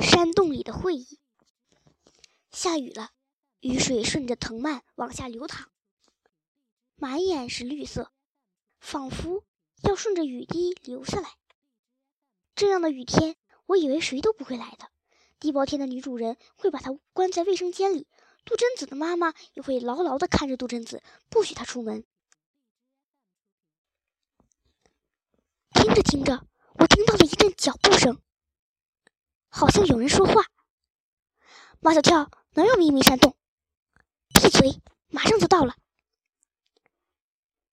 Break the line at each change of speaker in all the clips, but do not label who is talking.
山洞里的会议。下雨了，雨水顺着藤蔓往下流淌，满眼是绿色，仿佛要顺着雨滴流下来。这样的雨天，我以为谁都不会来的。地包天的女主人会把她关在卫生间里，杜真子的妈妈也会牢牢地看着杜真子，不许她出门。听着听着，我听到了一阵脚步声。好像有人说话。马小跳哪有秘密山洞？闭嘴！马上就到了。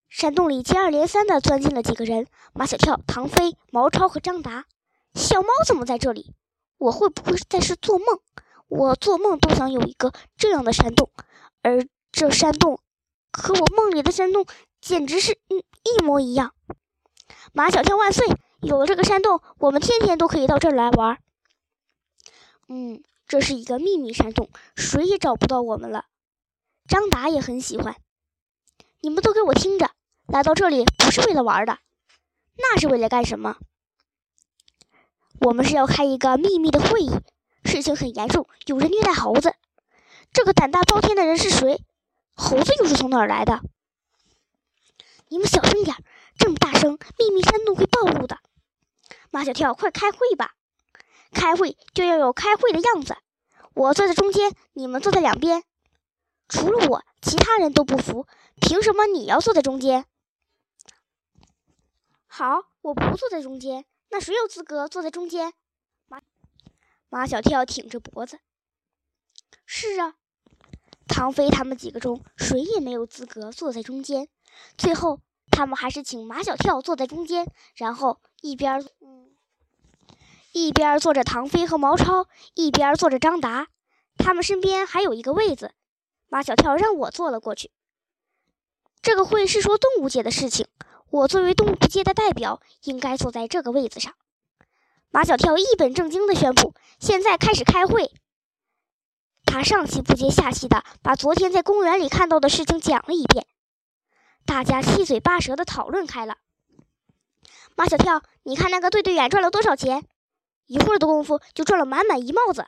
山洞里接二连三的钻进了几个人：马小跳、唐飞、毛超和张达。小猫怎么在这里？我会不会在是做梦？我做梦都想有一个这样的山洞，而这山洞和我梦里的山洞简直是嗯一模一样。马小跳万岁！有了这个山洞，我们天天都可以到这儿来玩。嗯，这是一个秘密山洞，谁也找不到我们了。张达也很喜欢。你们都给我听着，来到这里不是为了玩的，那是为了干什么？我们是要开一个秘密的会议，事情很严重，有人虐待猴子。这个胆大包天的人是谁？猴子又是从哪儿来的？你们小声点，这么大声，秘密山洞会暴露的。马小跳，快开会吧！开会就要有开会的样子。我坐在中间，你们坐在两边。除了我，其他人都不服。凭什么你要坐在中间？好，我不坐在中间。那谁有资格坐在中间？马马小跳挺着脖子。是啊，唐飞他们几个中谁也没有资格坐在中间。最后，他们还是请马小跳坐在中间，然后一边。一边坐着唐飞和毛超，一边坐着张达，他们身边还有一个位子。马小跳让我坐了过去。这个会是说动物界的事情，我作为动物界的代表，应该坐在这个位子上。马小跳一本正经地宣布：“现在开始开会。”他上气不接下气地把昨天在公园里看到的事情讲了一遍，大家七嘴八舌地讨论开了。马小跳，你看那个队队员赚了多少钱？一会儿的功夫就赚了满满一帽子。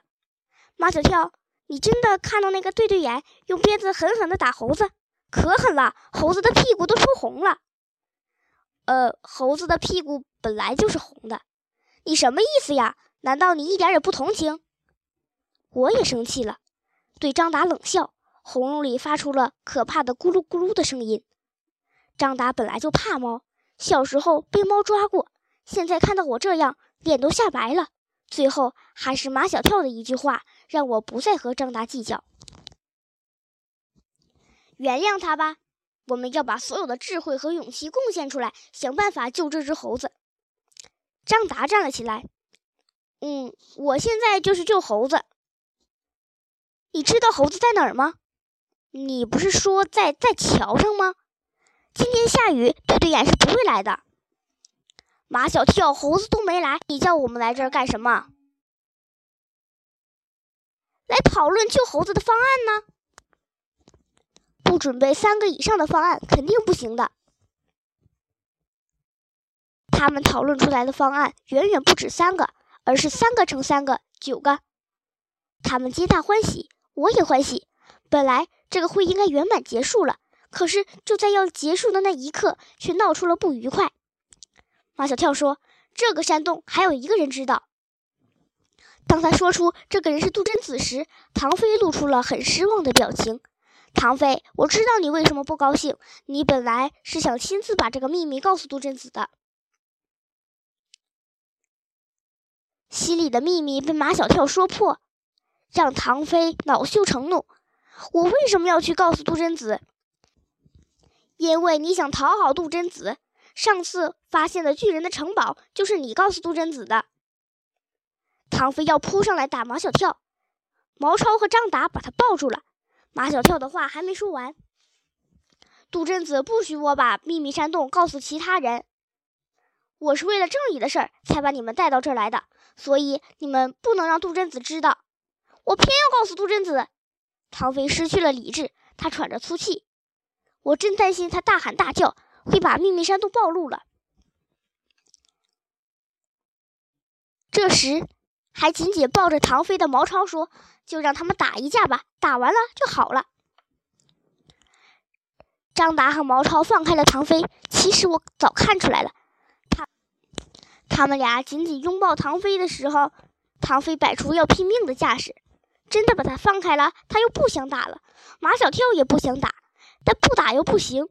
马小跳，你真的看到那个对对眼用鞭子狠狠地打猴子，可狠了，猴子的屁股都抽红了。呃，猴子的屁股本来就是红的，你什么意思呀？难道你一点也不同情？我也生气了，对张达冷笑，喉咙里发出了可怕的咕噜咕噜的声音。张达本来就怕猫，小时候被猫抓过，现在看到我这样。脸都吓白了，最后还是马小跳的一句话，让我不再和张达计较。原谅他吧，我们要把所有的智慧和勇气贡献出来，想办法救这只猴子。张达站了起来，嗯，我现在就是救猴子。你知道猴子在哪儿吗？你不是说在在桥上吗？今天下雨，对对眼是不会来的。马小跳，猴子都没来，你叫我们来这儿干什么？来讨论救猴子的方案呢？不准备三个以上的方案，肯定不行的。他们讨论出来的方案远远不止三个，而是三个乘三个，九个。他们皆大欢喜，我也欢喜。本来这个会应该圆满结束了，可是就在要结束的那一刻，却闹出了不愉快。马小跳说：“这个山洞还有一个人知道。”当他说出这个人是杜真子时，唐飞露出了很失望的表情。唐飞，我知道你为什么不高兴，你本来是想亲自把这个秘密告诉杜真子的。心里的秘密被马小跳说破，让唐飞恼羞成怒。我为什么要去告诉杜真子？因为你想讨好杜真子。上次发现的巨人的城堡就是你告诉杜真子的。唐飞要扑上来打马小跳，毛超和张达把他抱住了。马小跳的话还没说完，杜真子不许我把秘密山洞告诉其他人。我是为了正义的事儿才把你们带到这儿来的，所以你们不能让杜真子知道。我偏要告诉杜真子。唐飞失去了理智，他喘着粗气。我真担心他大喊大叫。会把秘密山洞暴露了。这时，还紧紧抱着唐飞的毛超说：“就让他们打一架吧，打完了就好了。”张达和毛超放开了唐飞。其实我早看出来了，他他们俩紧紧拥抱唐飞的时候，唐飞摆出要拼命的架势。真的把他放开了，他又不想打了。马小跳也不想打，但不打又不行。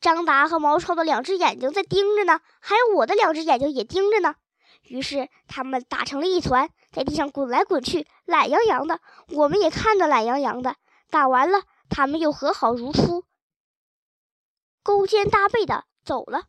张达和毛超的两只眼睛在盯着呢，还有我的两只眼睛也盯着呢。于是他们打成了一团，在地上滚来滚去，懒洋洋的。我们也看得懒洋洋的。打完了，他们又和好如初，勾肩搭背的走了。